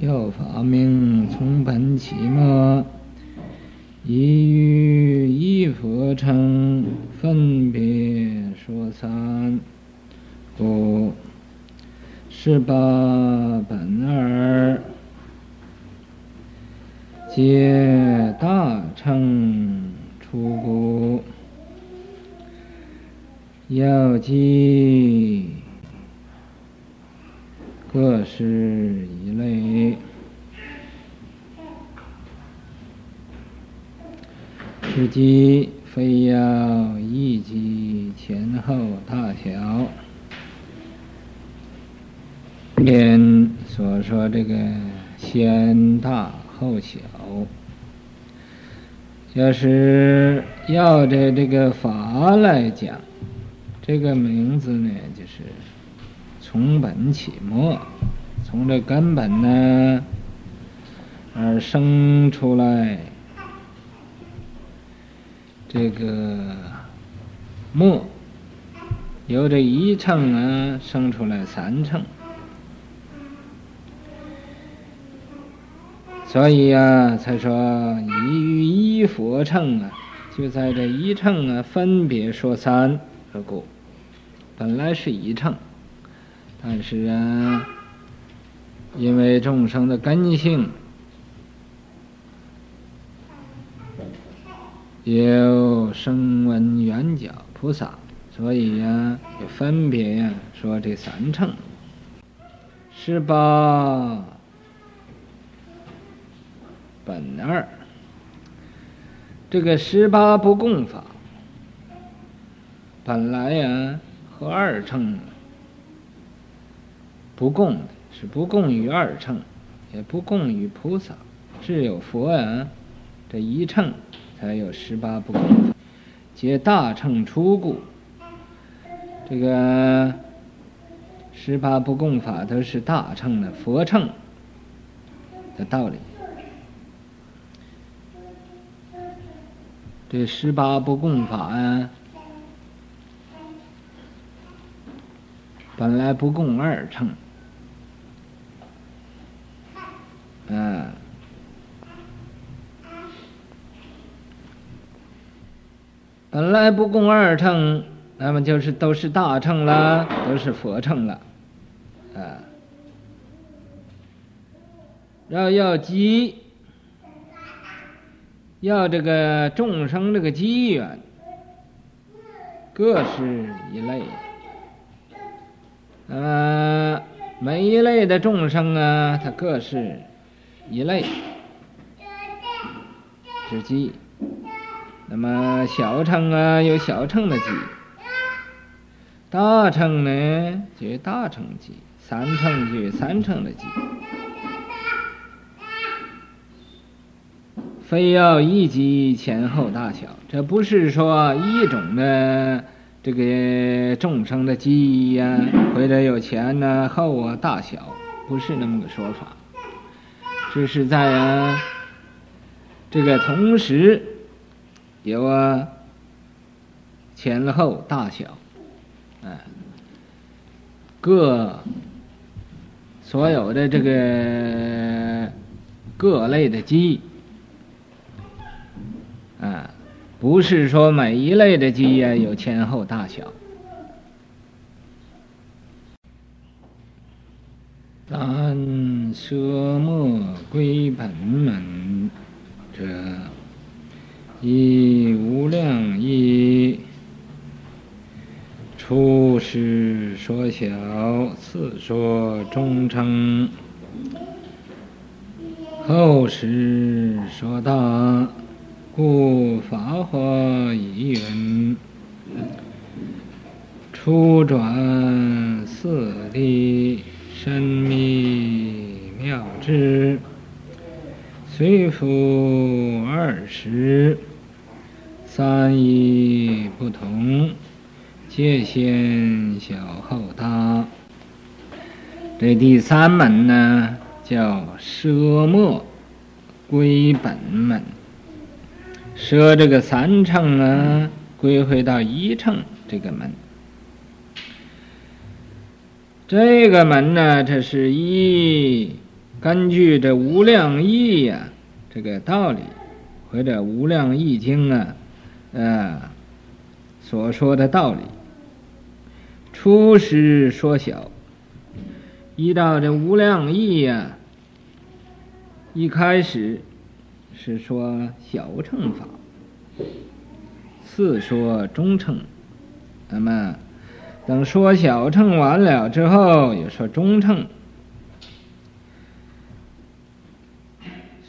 要法名从本起末，一于一佛称，分别说三，故十八本二，皆大乘出故，要记各是类。是即非要忆记前后大小，便所说这个先大后小，要是要着这个法来讲，这个名字呢，就是从本起末，从这根本呢而生出来。这个末由这一乘啊生出来三乘，所以啊才说一与一佛乘啊，就在这一乘啊分别说三和故，本来是一乘，但是啊，因为众生的根性。有声闻缘觉菩萨，所以呀，就分别呀说这三乘，十八本二，这个十八不共法，本来呀和二乘不共的，是不共于二乘，也不共于菩萨，只有佛啊这一乘。才有十八不共法，皆大乘出故。这个十八不共法都是大乘的佛乘的道理。这十八不共法啊，本来不共二乘，嗯。本来不共二乘，那么就是都是大乘了，都是佛乘了，啊。然后要机，要这个众生这个机缘，各是一类。呃，每一类的众生啊，它各是一类之机。那么小乘啊，有小乘的机；大乘呢，就有大乘机；三乘就有三乘的机。非要忆记前后大小，这不是说一种的这个众生的机呀，或者有前呢、啊、后啊大小，不是那么个说法。这是在啊，这个同时。有啊，前后大小，啊，各所有的这个各类的鸡，啊，不是说每一类的鸡呀有前后大小。但舍莫归本门者。以无量义，初时说小，次说中乘，后时说大，故法华义云：初转四谛，深密妙智，虽复二十。三一不同，界限小后大。这第三门呢，叫奢末归本门，舍这个三乘呢，归回到一乘这个门。这个门呢，这是一根据这《无量义》呀，这个道理，或者《无量义经》啊，呃，所说的道理，初时说小，依照这《无量义》呀，一开始是说小乘法，次说中乘，那么等说小乘完了之后，又说中乘。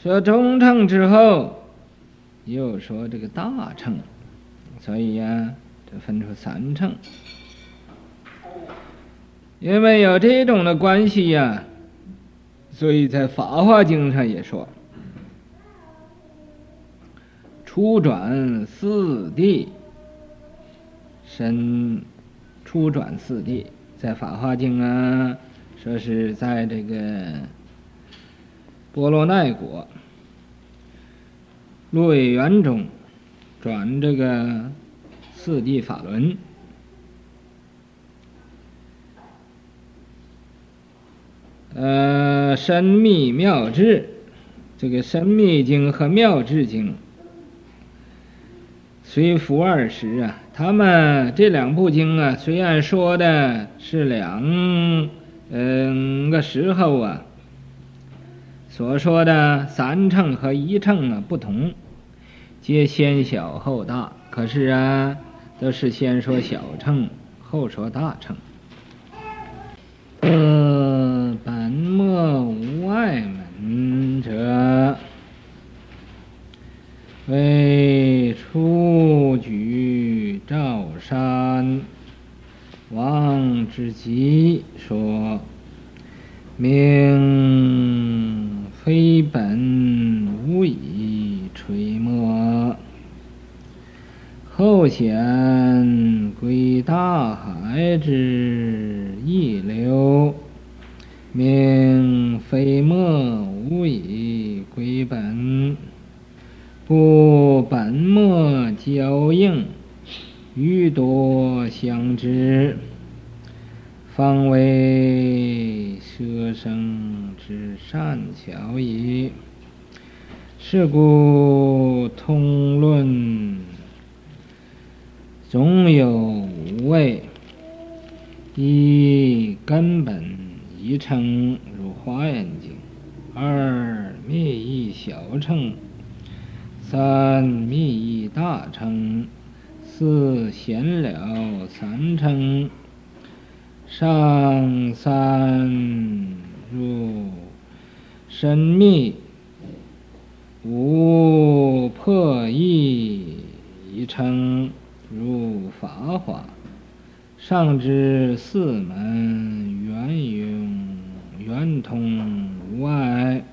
说中乘之后，又说这个大乘，所以呀、啊，这分出三乘。因为有这种的关系呀、所以在《法华经》上也说，初转四谛，身初转四谛，在《法华经》啊，说是在这个。波罗奈国，鹿尾园中转这个四谛法轮，呃，深密妙智，这个深密经和妙智经虽复二十啊，他们这两部经啊，虽然说的是两嗯个时候啊。所说的三乘和一乘啊不同，皆先小后大。可是啊，都是先说小乘，后说大乘。呃，本末无碍门者，为初举赵山王之集说，命。非本无以垂末，后显归大海之溢流，命非末无以归本，故本末交应，余多相知。方为舍生之善巧矣。是故通论总有无畏，一根本一乘如华严经，二密意小乘，三密意大乘，四显了三乘。上三入深密，五破义一称如法华，上至四门圆融圆通无碍，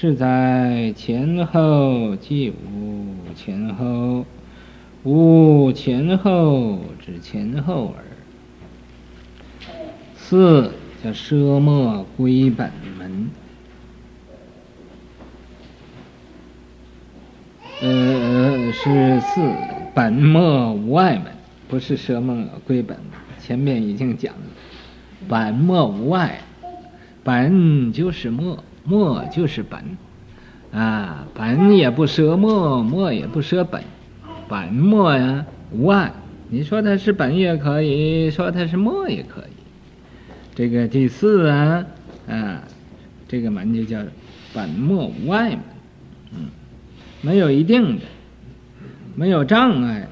是在前后即无前后，无前后指前后耳。四叫奢末归本门，呃，是四本末无碍门，不是奢末归本。前面已经讲了，本末无碍，本就是末，末就是本，啊，本也不舍末，末也不舍本，本末呀无碍。你说它是本也可以，说它是末也可以。这个第四啊，啊，这个门就叫本末无碍门，嗯，没有一定的，没有障碍。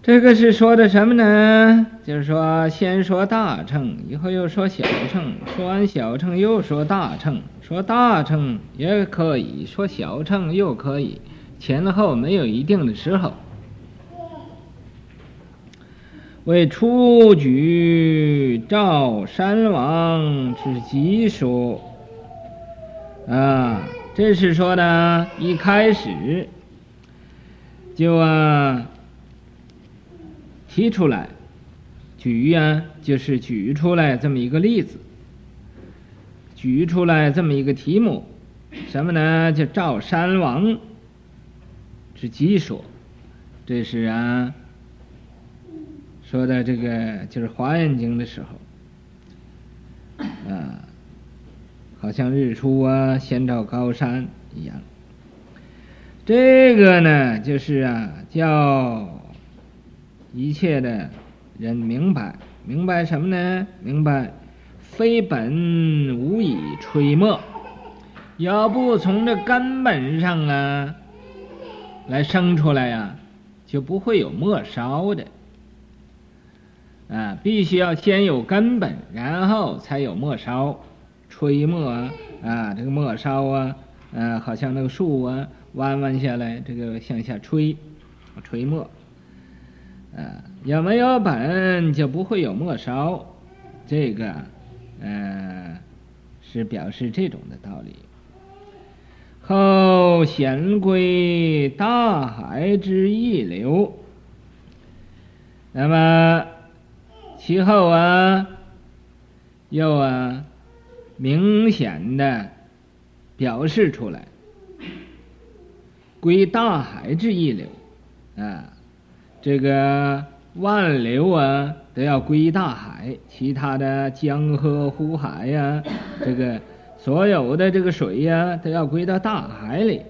这个是说的什么呢？就是说，先说大乘，以后又说小乘，说完小乘又说大乘，说大乘也可以说小乘又可以，前后没有一定的时候。为初举赵山王之集说，啊，这是说的，一开始就啊提出来，举呀，就是举出来这么一个例子，举出来这么一个题目，什么呢？叫照山王之集说，这是啊。说的这个就是《华严经》的时候，啊，好像日出啊，先照高山一样。这个呢，就是啊，叫一切的人明白，明白什么呢？明白非本无以吹墨，要不从这根本上啊来生出来呀、就不会有末梢的。啊，必须要先有根本，然后才有末梢。吹墨啊，啊，这个末梢啊，啊，好像那个树啊。弯弯下来，这个向下吹，吹墨啊，有没有本就不会有末梢，这个，呃，是表示这种的道理。后贤归大海之一流，那么其后啊，又啊，明显的表示出来。归大海之一流，啊，这个万流啊都要归大海，其他的江河湖海呀、啊，这个所有的这个水呀、啊、都要归到大海里。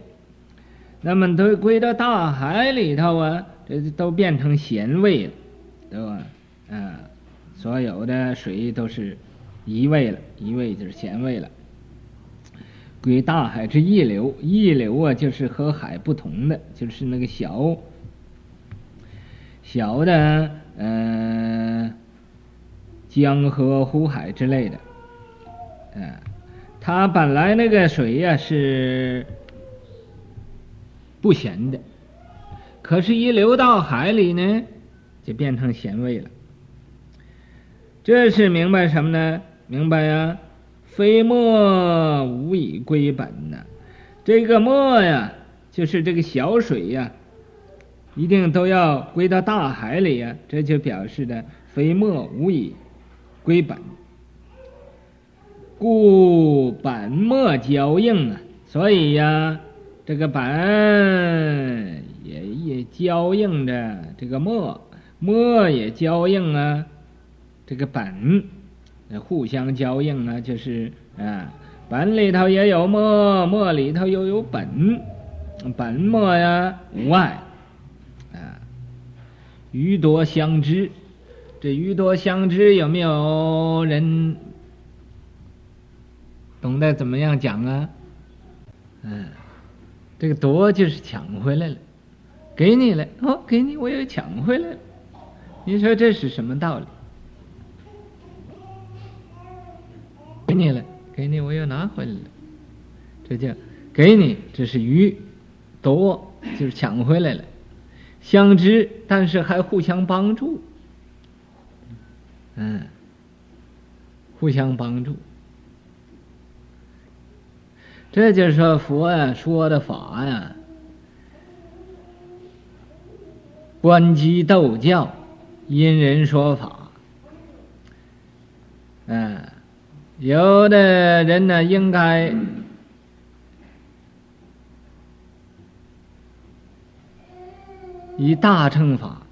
那么都归到大海里头啊，这都变成咸味了，对吧？啊，所有的水都是一味了，一味就是咸味了。归大海之一流，一流啊，就是和海不同的，就是那个小小的，嗯、呃，江河湖海之类的，嗯、呃，它本来那个水呀、是不咸的，可是，一流到海里呢，就变成咸味了。这是明白什么呢？明白呀。非墨无以归本呐，这个墨呀，就是这个小水呀，一定都要归到大海里呀，这就表示的非墨无以归本。故本墨交应啊，所以呀，这个本也也交应着这个墨，墨也交应啊，这个本。互相交应啊，就是啊，本里头也有墨，墨里头又有本，本墨呀无碍，鱼多相知，这鱼多相知有没有人懂得怎么样讲啊？嗯，这个夺就是抢回来了，给你了，哦，给你，我又抢回来了，你说这是什么道理？给你了，给你，我又拿回来了，这叫给你，这是鱼，夺就是抢回来了，相知，但是还互相帮助，嗯，互相帮助，这就是佛呀说的法呀，观机逗教，因人说法，嗯。有的人呢，应该以大乘法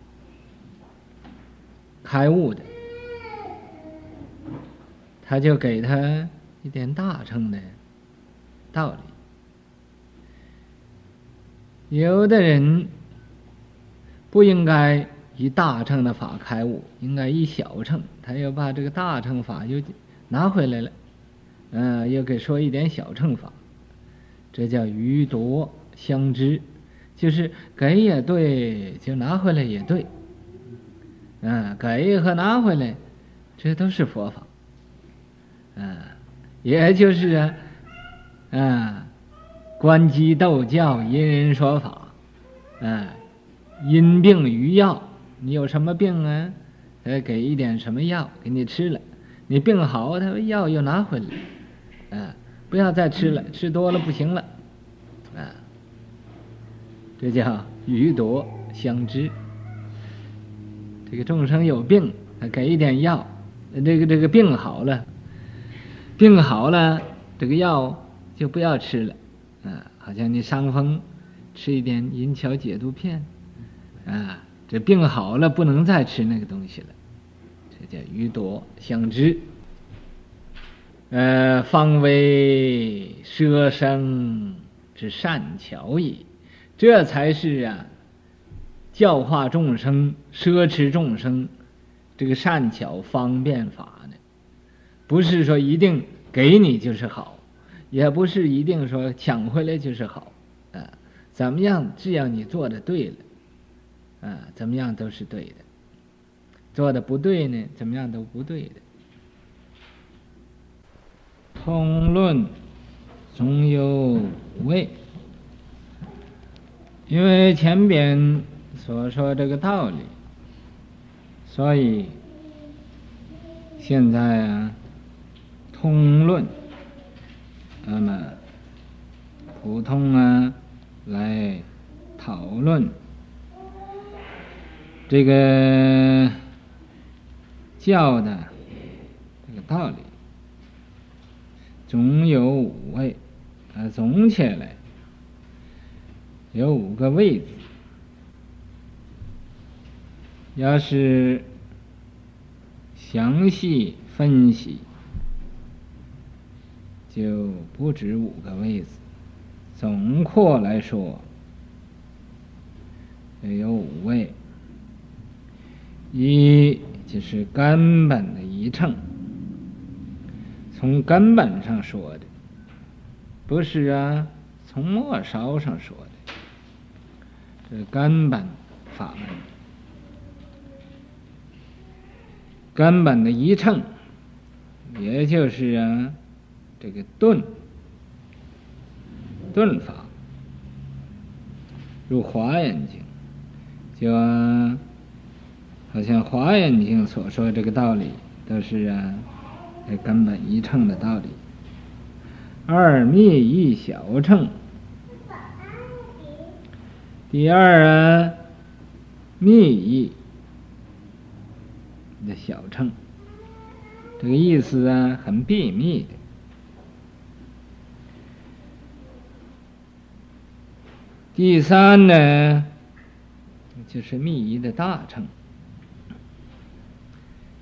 开悟的，他就给他一点大乘的道理。有的人不应该以大乘的法开悟，应该以小乘，他又把这个大乘法又。拿回来了，嗯、又给说一点小乘法，这叫鱼夺相知，就是给也对，就拿回来也对，嗯、给和拿回来，这都是佛法，嗯、也就是啊，嗯，观机逗教，因人说法，嗯、因病与药，你有什么病啊？呃，给一点什么药给你吃了。你病好，他药又拿回来，嗯，不要再吃了，吃多了不行了，这叫鱼夺相知。这个众生有病，给一点药，这个这个病好了，病好了，这个药就不要吃了，啊，好像你伤风，吃一点银桥解毒片，啊，这病好了，不能再吃那个东西了。这叫鱼夺相知，呃，方为摄生之善巧也。这才是啊，教化众生、摄持众生这个善巧方便法呢。不是说一定给你就是好，也不是一定说抢回来就是好，啊，怎么样？只要你做的对了，啊，怎么样都是对的。做的不对呢，怎么样都不对的。通论总有味，因为前边所说这个道理，所以现在啊，通论，那么普通啊来讨论这个教的这个道理。总有五味，啊，总起来有五个位子。要是详细分析，就不止五个位子。总括来说，有五位。一就是根本的一乘。从根本上说的，不是啊，从末梢上说的，这根本法门，根本的一乘，也就是啊，这个顿，顿法，如华严经，就，好像华严经所说这个道理，都是啊。这根本一乘的道理。二密一小乘，第二啊，密意的小乘，这个意思啊，很秘密的。第三呢，就是密一的大乘。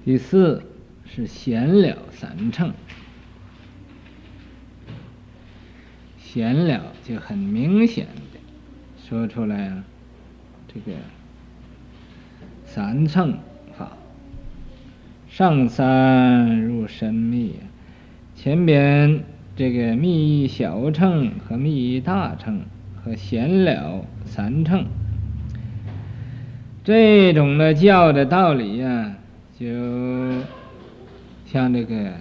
第四。是显了三乘，显了就很明显说出来啊，这个三乘法，上三入深密，前边这个密小乘和密大乘和显了三乘，这种的教的道理呀、就。像这个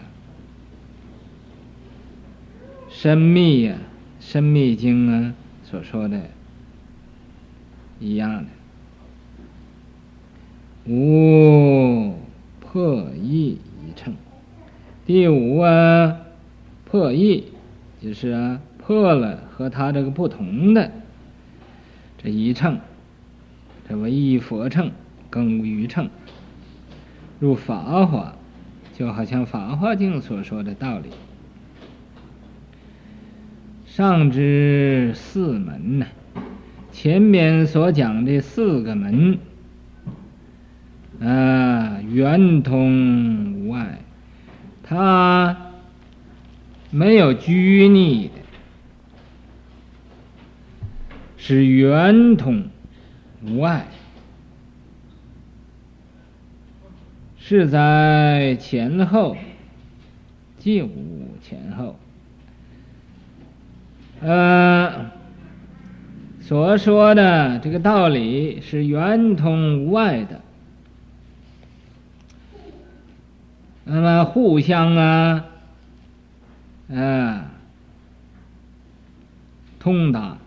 深密呀，深密经啊所说的，一样的。五破异一乘，第五啊，破异就是啊破了和他这个不同的这一乘，这为一佛乘，更无余乘，入法华。就好像《法华经》所说的道理，上之四门呢，前面所讲的四个门，啊，圆通无碍，它没有拘泥的，是圆通无碍。是在前后，即无前后。呃，所说的这个道理是圆通无碍的，那么互相啊，啊，通达，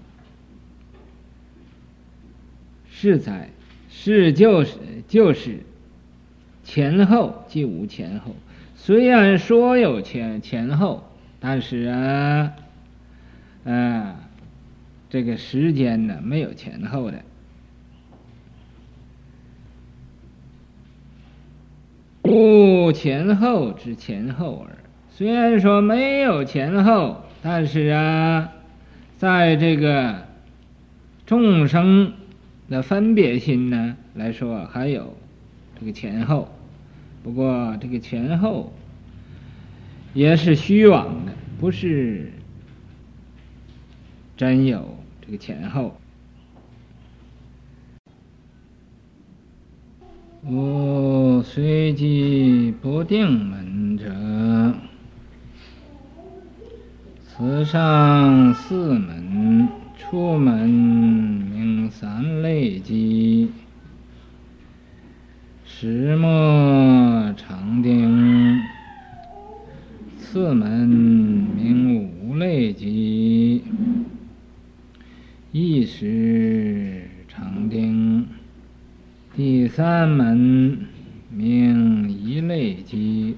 是在是就是就是。前后即无前后，虽然说有前前后，但是啊，啊，这个时间呢没有前后的，无前后之前后耳。虽然说没有前后，但是啊，在这个众生的分别心呢来说，还有这个前后。不过这个前后也是虚妄的，不是真有这个前后。我随机不定门者，此上四门，出门名三类机，始末常定。次门名五类机，一时成丁。第三门名一类机，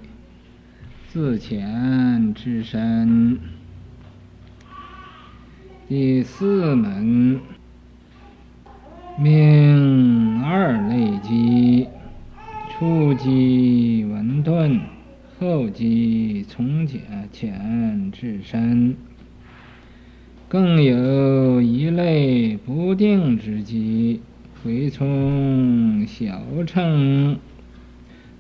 自浅至深。第四门命二类机，初机文顿，后机从浅浅至深。更有一类不定之机。回从小乘，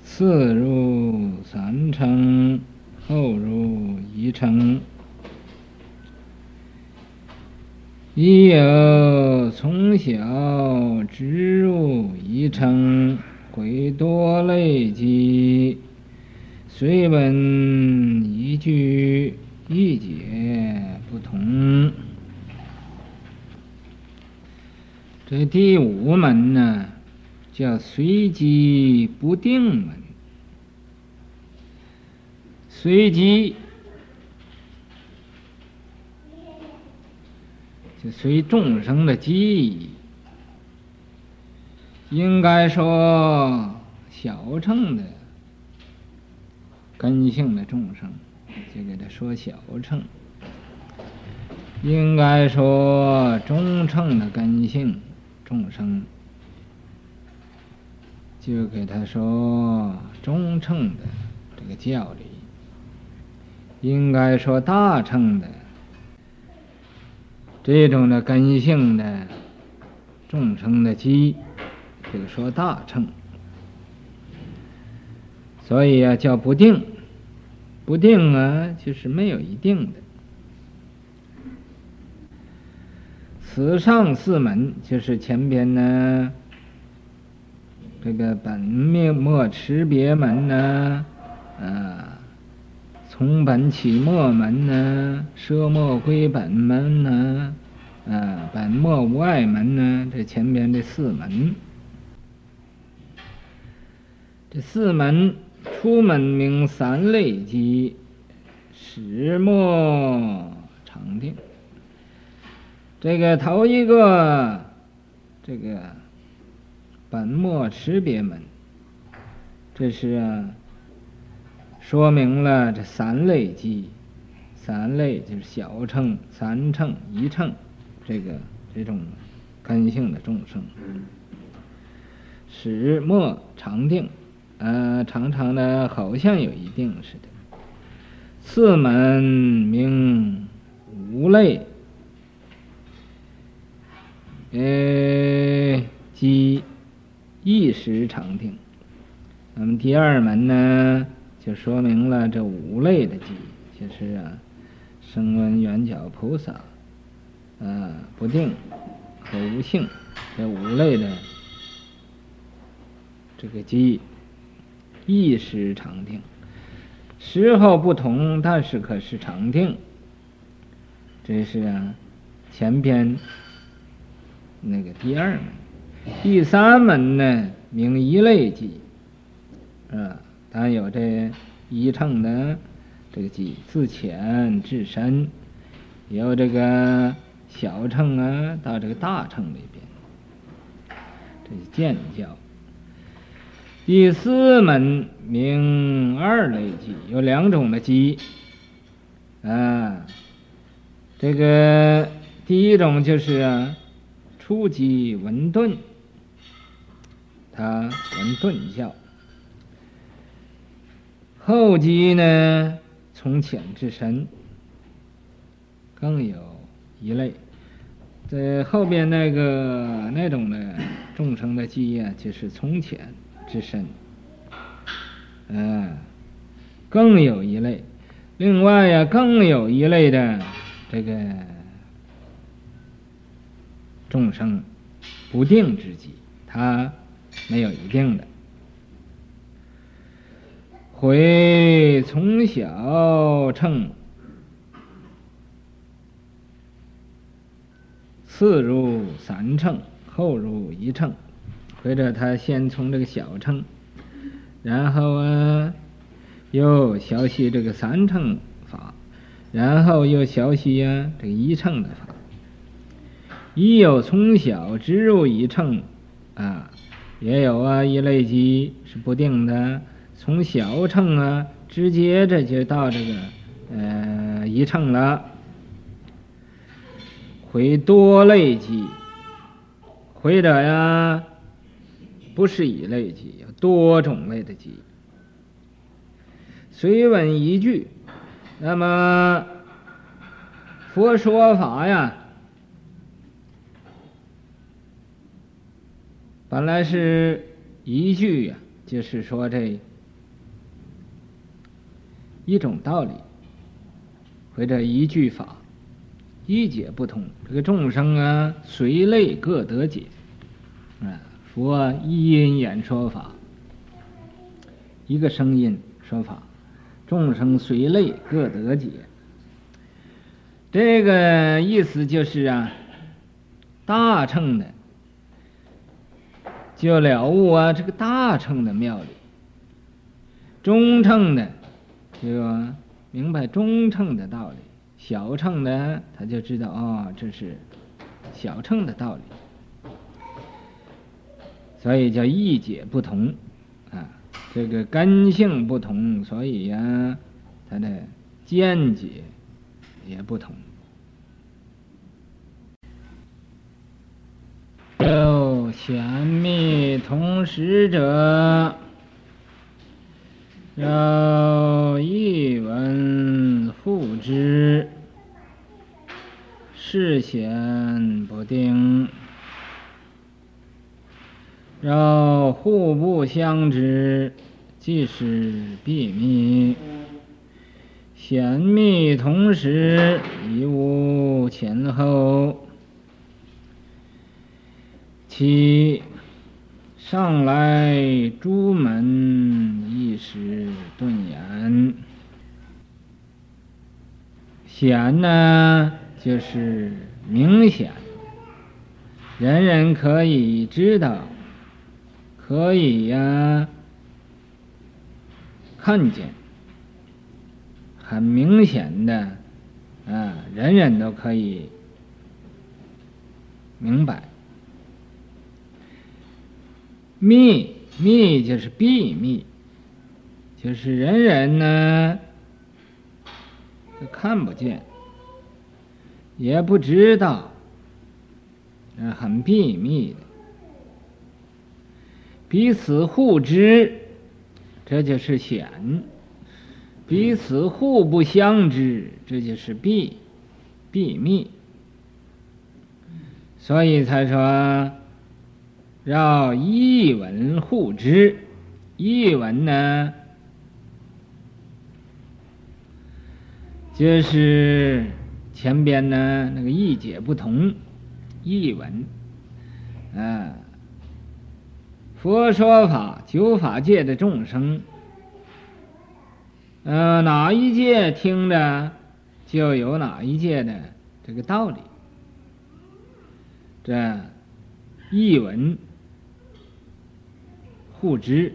次入三乘，后入一乘。亦有从小直入一乘，回多类机，虽闻一句，一解同。这第五门呢，叫随机不定门。随机就随众生的机宜，应该说小乘的根性的众生，就给他说小乘；应该说中乘的根性。众生就给他说中乘的这个教理，应该说大乘的这种的根性的众生的机，就说大乘。所以啊，叫不定，不定啊，就是没有一定的。此上四门就是前边呢，这个本命末持别门呢，啊，从本起末门呢，奢末归本门呢，啊，本末无碍门呢，这前边这四门，这四门出门名三类机，始末常定。这个头一个，这个本末识别门，这是啊，说明了这三类机，三类就是小乘、三乘、一乘，这个这种根性的众生，始末常定，呃，常常的好像有一定似的。次门名五类。呃，鸡一时常定。那么第二门呢，就说明了这五类的机，就是啊，声闻缘觉菩萨，啊，不定和无性这五类的这个机，一时常定，时候不同，但是可是常定。这是啊，前篇。那个第二门，第三门呢，名一类机，啊，它有这一乘的这个机，自浅至深，有这个小乘啊，到这个大乘里边，这是渐教。第四门名二类机，有两种的机，啊，这个第一种就是啊。初级文顿，它稳顿教；后级呢，从浅至深。更有一类，在后边那个那种的众生的基业，就是从浅至深。嗯，更有一类，另外呀，更有一类的这个众生不定之机，他没有一定的。回从小乘，次入三乘，后入一乘，或者他先从这个小乘，然后啊。又学习这个三乘法，然后又学习呀这个一乘的法。已有从小直入一乘，啊，也有啊一类机是不定的，从小乘啊直接这就到这个呃一乘了。回多类机，或者呀不是一类机，有多种类的机。随闻一句，那么佛说法呀，本来是一句呀，就是说这一种道理，或者一句法，一解不通。这个众生啊，随类各得解，啊，佛一音演说法，一个声音说法。众生随类各得解，这个意思就是啊，大乘的就了悟啊这个大乘的妙理，中乘的就明白中乘的道理，小乘的他就知道啊、哦、这是小乘的道理，所以叫意解不同。啊这个根性不同，所以呀、啊，他的见解也不同。有显密同时者，要一闻护之，事显不定。要互不相知，即是秘密；显密同时，亦无前后。其上来朱门一时顿言。显呢，就是明显，人人可以知道。可以呀、看见，很明显的，啊，人人都可以明白。密密就是秘密，就是人人呢都看不见，也不知道，很秘密的。彼此互知，这就是显；彼此互不相知，这就是闭，闭密。所以才说要一文互知，一文呢，就是前边呢那个意解不同，一文，啊。佛说法，九法界的众生，呃，哪一界听的，就有哪一界的这个道理。这译文互知，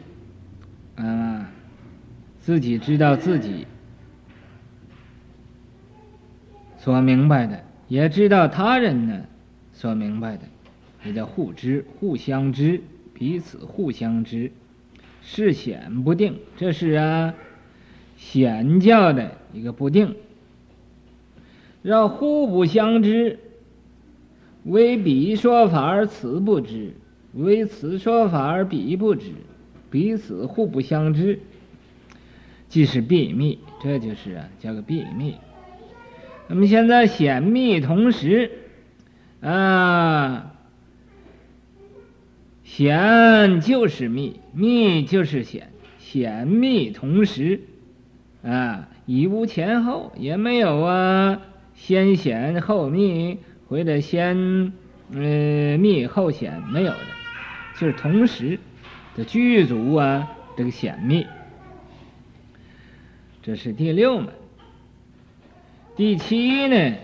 啊、自己知道自己所明白的，也知道他人呢所明白的，也叫互知，互相知。彼此互相知，是显不定，这是啊显教的一个不定。要互不相知，为彼说法而此不知，为此说法而彼不知，彼此互不相知，即是闭密。这就是啊叫个闭密。那么现在显密同时，啊。显就是密，密就是显，显密同时，啊，已无前后，也没有啊，先显后密，或者先呃密后显，没有的，就是同时的具足啊，这个显密，这是第六门。第七呢，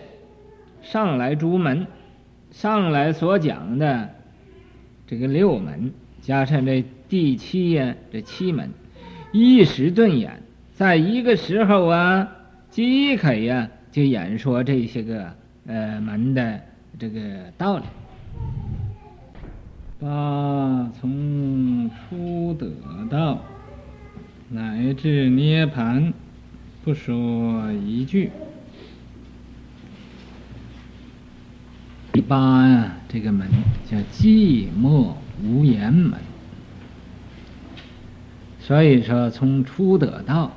上来诸门，上来所讲的这个六门，加上这第七呀，这七门，一时顿演。在一个时候啊，即可呀，就演说这些个呃门的这个道理。八从初得道乃至涅槃，不说一句。第八呀，这个门叫寂寞无言门。所以说，从初得道。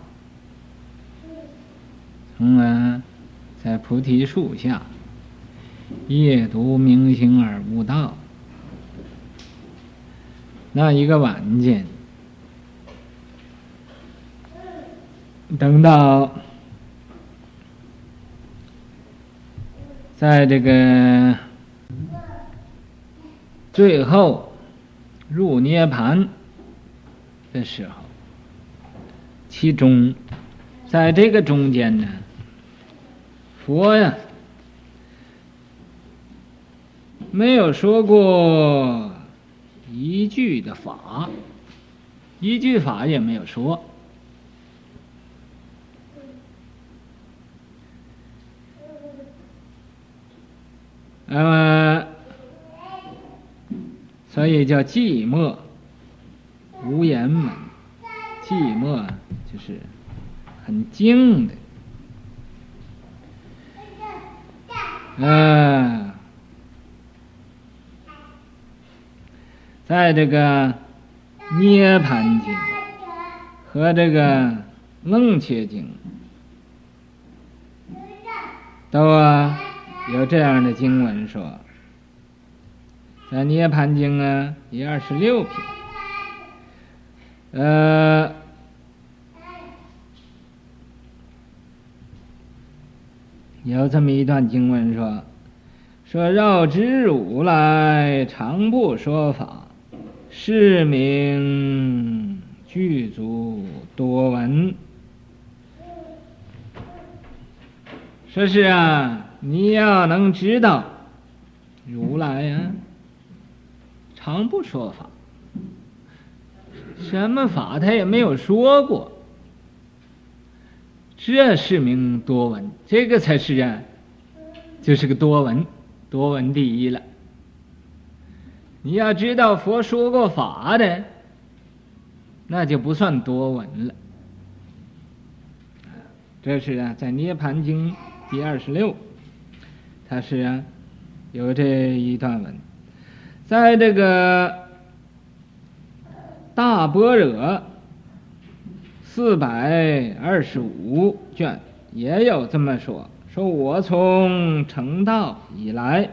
从而，在菩提树下，夜读明行而悟道，那一个晚间，等到在这个最后入涅槃的时候，其中在这个中间呢。佛呀，没有说过一句的法，一句法也没有说。那么，所以叫寂寞无言门。寂寞就是很静的。嗯，在这个《涅槃经》和这个《楞伽经》都啊有这样的经文说，在《涅槃经》啊第二十六品，呃。有这么一段经文说：“说绕知如来常不说法，是名具足多闻。”说是啊，你要能知道，如来呀、啊，常不说法，什么法他也没有说过。这是名多闻，这个才是啊，就是个多闻，多闻第一了。你要知道佛说过法的，那就不算多闻了。这是啊，在《涅槃经》第二十六，它是啊，有这一段文，在这个大般若。四百二十五卷也有这么说：说我从成道以来，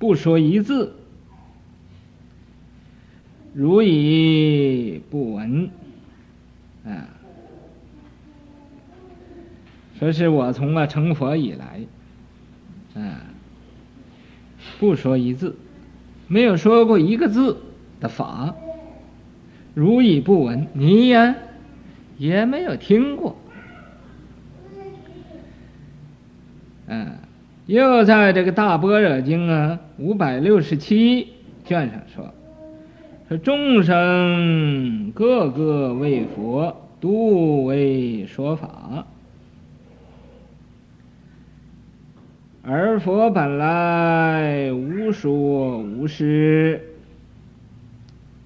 不说一字，如以不闻。啊，说是我从了成佛以来，啊，不说一字，没有说过一个字的法，如以不闻。你呀？也没有听过，嗯，又在这个大般若经啊五百六十七卷上说，说众生个个为佛，都为说法，而佛本来无说无失，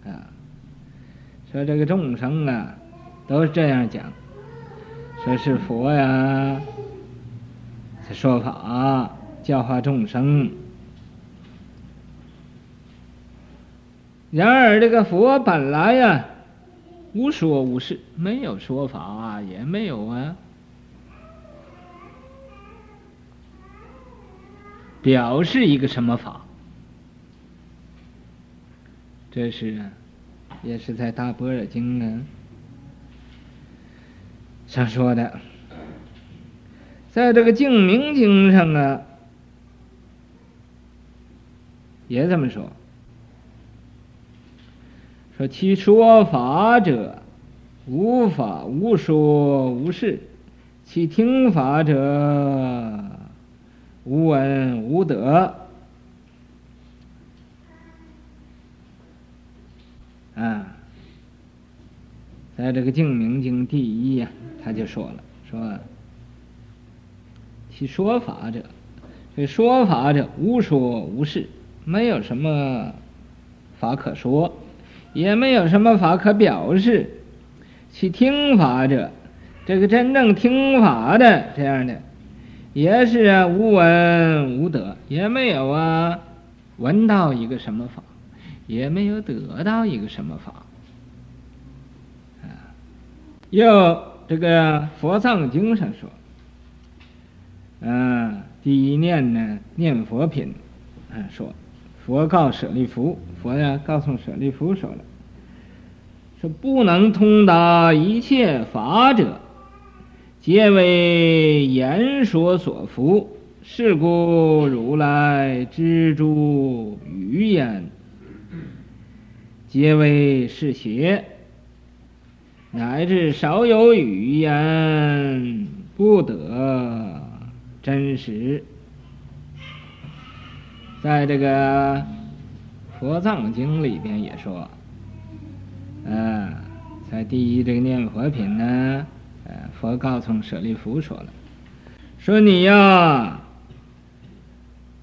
啊，说这个众生啊。都是这样讲，说是佛呀，说法教化众生。然而这个佛本来呀，无说无事，没有说法啊，也没有啊，表示一个什么法？这是，也是在大般若经啊。上说的，在这个《净明经》上啊，也这么说，其说法者，无法无说无事；其听法者，无闻无德。啊，在这个《净明经》第一呀，他就说了，说其说法者，这说法者无说无事，没有什么法可说，也没有什么法可表示。其听法者，这个真正听法的这样的，也是啊无闻无得，也没有啊闻到一个什么法。也没有得到一个什么法，啊，又这个佛藏经上说，啊，第一念呢念佛品，啊说，佛告舍利弗，佛呀告诉舍利弗说了，说不能通达一切法者，皆为言说所伏，是故如来知诸语言。皆为是邪，乃至少有语言不得真实。在这个《佛藏经》里边也说，嗯、在第一这个念佛品呢，呃、佛告诉舍利弗说了，说你呀。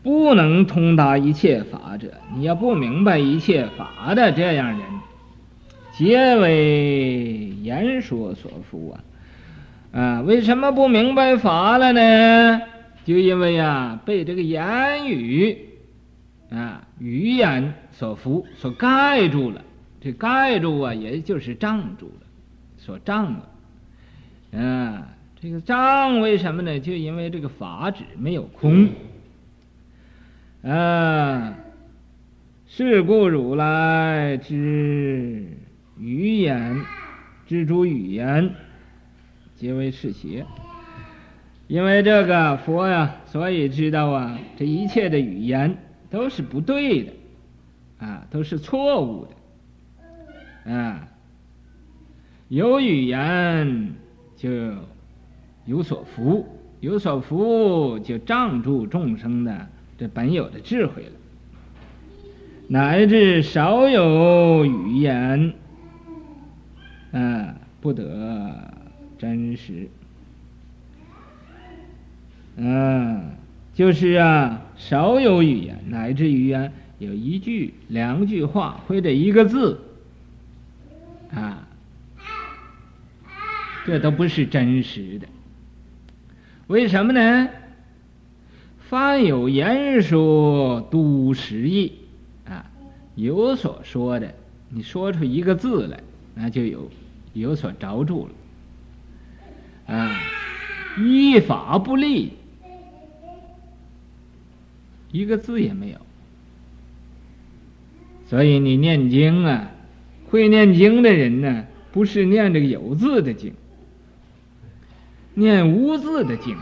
不能通达一切法者，你要不明白一切法的这样人，皆为言说所伏啊！啊，为什么不明白法了呢？就因为呀，被这个言语啊语言所伏，所盖住了。这盖住啊，也就是障住了，所障了。啊，这个障为什么呢？就因为这个法旨没有空。啊，是故如来知语言，知诸语言，皆为是邪。因为这个佛呀，所以知道啊，这一切的语言都是不对的，啊，都是错误的，啊，有语言就有所福，有所福就障住众生的。这本有的智慧了，乃至少有语言，啊，不得真实，啊，就是啊，少有语言，乃至语言有一句、两句话或者一个字，啊，这都不是真实的。为什么呢？凡有言说，都实义啊，有所说的，你说出一个字来，那就有有所着住了啊。依法不立，一个字也没有。所以你念经啊，会念经的人呢，不是念这个有字的经，念无字的经。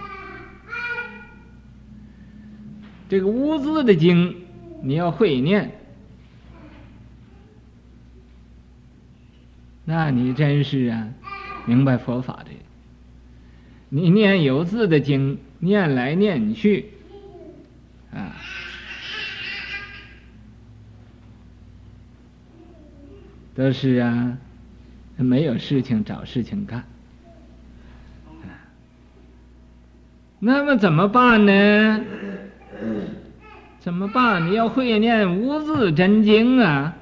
这个无字的经，你要会念，那你真是啊，明白佛法的。你念有字的经，念来念去，啊，都是啊，没有事情找事情干，那么怎么办呢？怎么办？你要会念无字真经啊，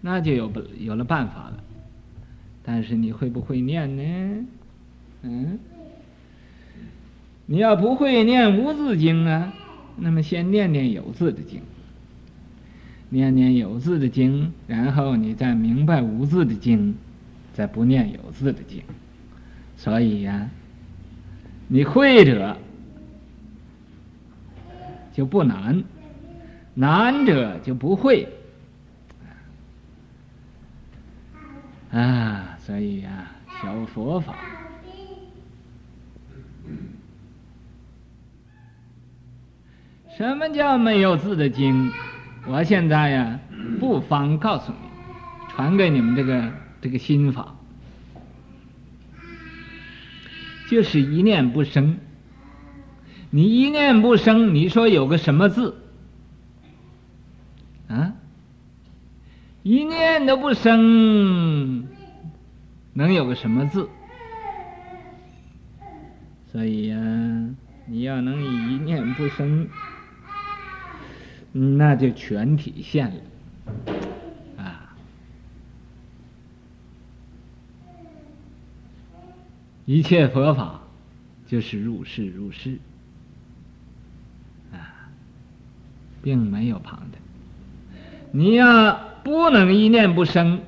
那就有有了办法了。但是你会不会念呢？嗯，你要不会念无字经啊，那么先念念有字的经，念念有字的经，然后你再明白无字的经，再不念有字的经。所以呀，你会者。就不难，难者就不会，啊，所以呀，学佛法什么叫没有字的经？我现在呀，不妨告诉你，传给你们这个这个心法，就是一念不生。你一念不生，你说有个什么字？啊？一念都不生，能有个什么字？所以呀、你要能一念不生。那就全体现了，啊！一切佛法就是入世入世，啊，并没有旁的。你要不能一念不生，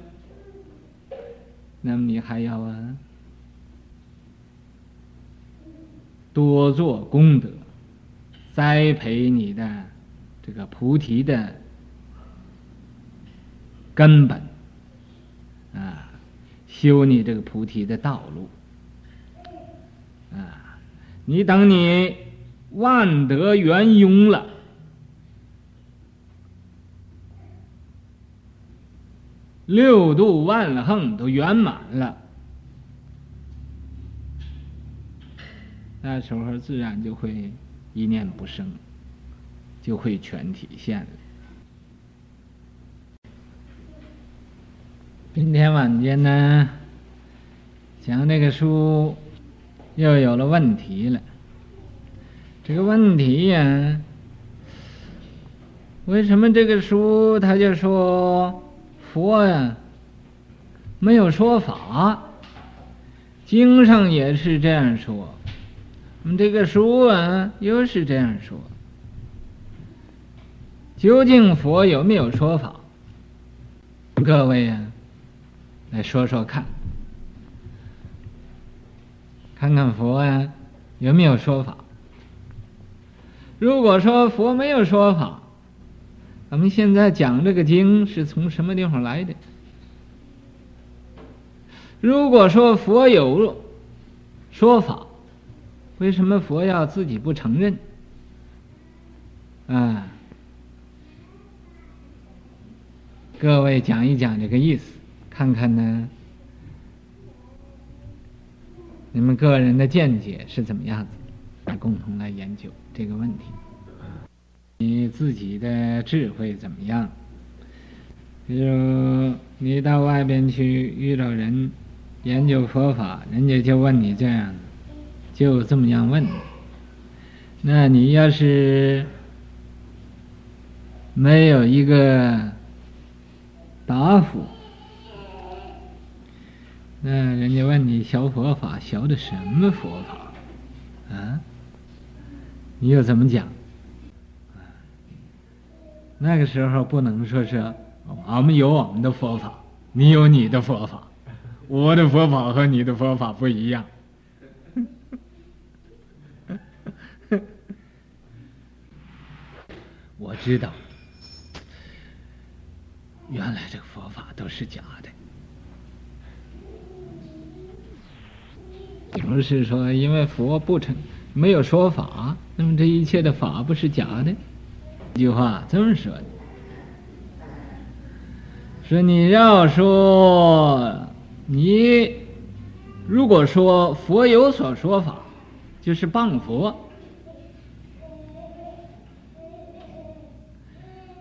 那么你还要啊，多做功德，栽培你的。这个菩提的根本啊，修你这个菩提的道路啊，你等你万德圆融了，六度万恒都圆满了，那时候自然就会一念不生。就会全体现了。今天晚间呢，讲这个书又有了问题了。这个问题呀，为什么这个书他就说佛呀没有说法？经上也是这样说，我们这个书啊又是这样说。究竟佛有没有说法？各位呀、啊，来说说看，看看佛呀、啊、有没有说法。如果说佛没有说法，咱们现在讲这个经是从什么地方来的？如果说佛有说法，为什么佛要自己不承认？啊？各位讲一讲这个意思，看看呢，你们个人的见解是怎么样子？来共同来研究这个问题。你自己的智慧怎么样？比如你到外边去遇到人研究佛法，人家就问你这样，就这么样问。那你要是没有一个。答复，那人家问你学佛法学的什么佛法？啊？你又怎么讲？那个时候不能说是我们有我们的佛法，你有你的佛法，我的佛法和你的佛法不一样。我知道。原来这个佛法都是假的，不是说因为佛不成没有说法，那么这一切的法不是假的？一句话这么说的，说你要说你如果说佛有所说法，就是谤佛。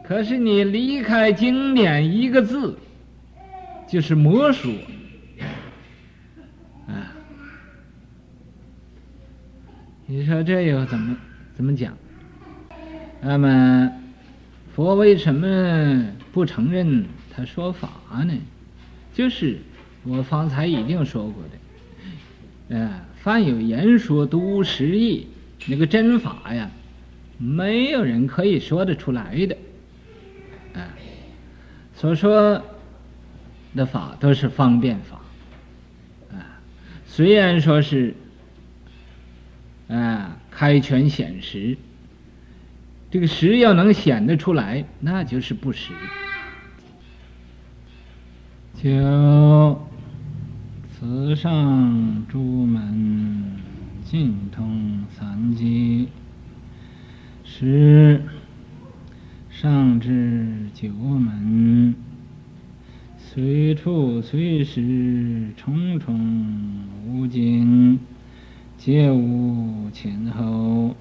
可是你离开经典一个字，就是魔说，啊！你说这又怎么怎么讲？那么佛为什么不承认他说法呢？就是我方才已经说过的，呃，凡有言说都无实义，那个真法呀，没有人可以说得出来的。所说的法都是方便法，啊，虽然说是啊开权显实，这个实要能显得出来，那就是不实。就慈上诸门尽通三际，十，上至九门，随处随时，重重无尽，皆无前后。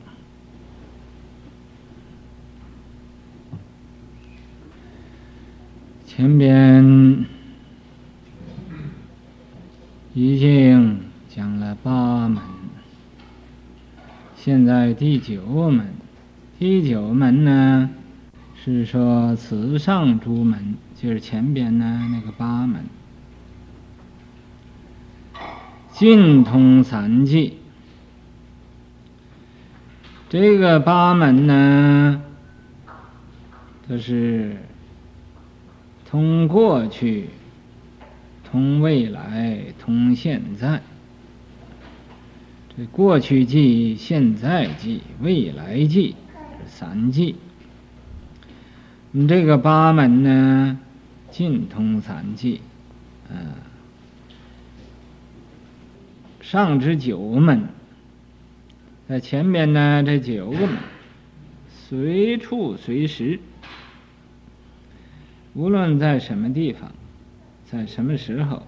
前边已经讲了八门，现在第九门。第九门呢，是说此上诸门，就是前边呢那个八门，尽通三际。这个八门呢，都是。通过去，通未来，通现在。这过去际、现在际、未来际，三际。你这个八门呢，尽通三界，嗯，上至九门，在前面呢，这九个门，随处随时。无论在什么地方，在什么时候，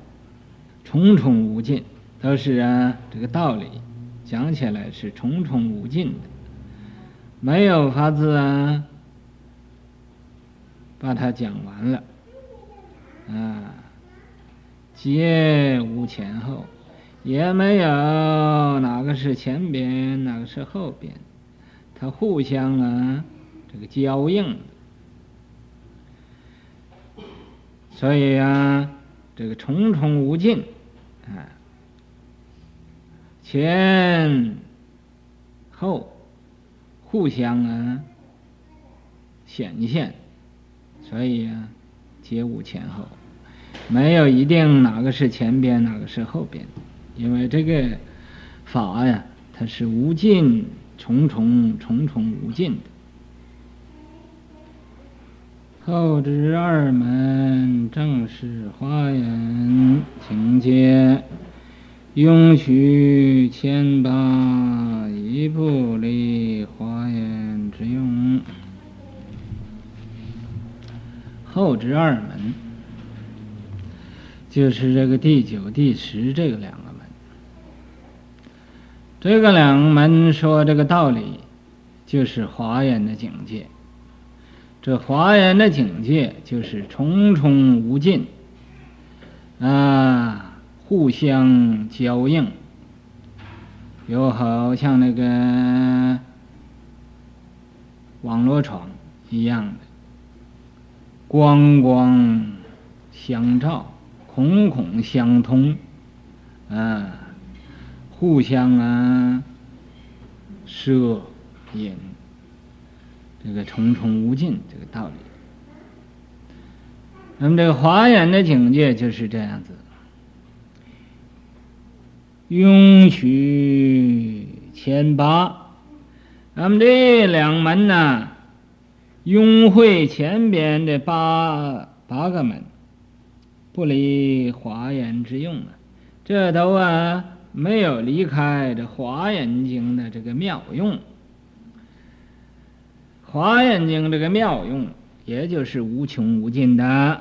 重重无尽，都是啊，这个道理讲起来是重重无尽的，没有法子啊，把它讲完了，啊，皆无前后，也没有哪个是前边，哪个是后边，它互相啊，这个交应。所以、啊，这个重重无尽，啊，前后互相啊显现，所以、啊，皆无前后，没有一定哪个是前边，哪个是后边，因为这个法呀，它是无尽、重重、重重无尽的。后之二门正是华严境界，永续千八，一步离后之二门就是这个第九、第十这个两个门。这个两门说这个道理，就是华严的境界。这华严的境界就是重重无尽，啊，互相交应，又好像那个网络床一样的，光光相照，孔孔相通，啊，互相啊摄引。这个重重无尽这个道理，那么这个华严的境界就是这样子，永续千八。那么这两门呢，雍会前边的八八个门，不离华严之用啊，这都啊没有离开这华严经的这个妙用。华严经这个妙用，也就是无穷无尽的。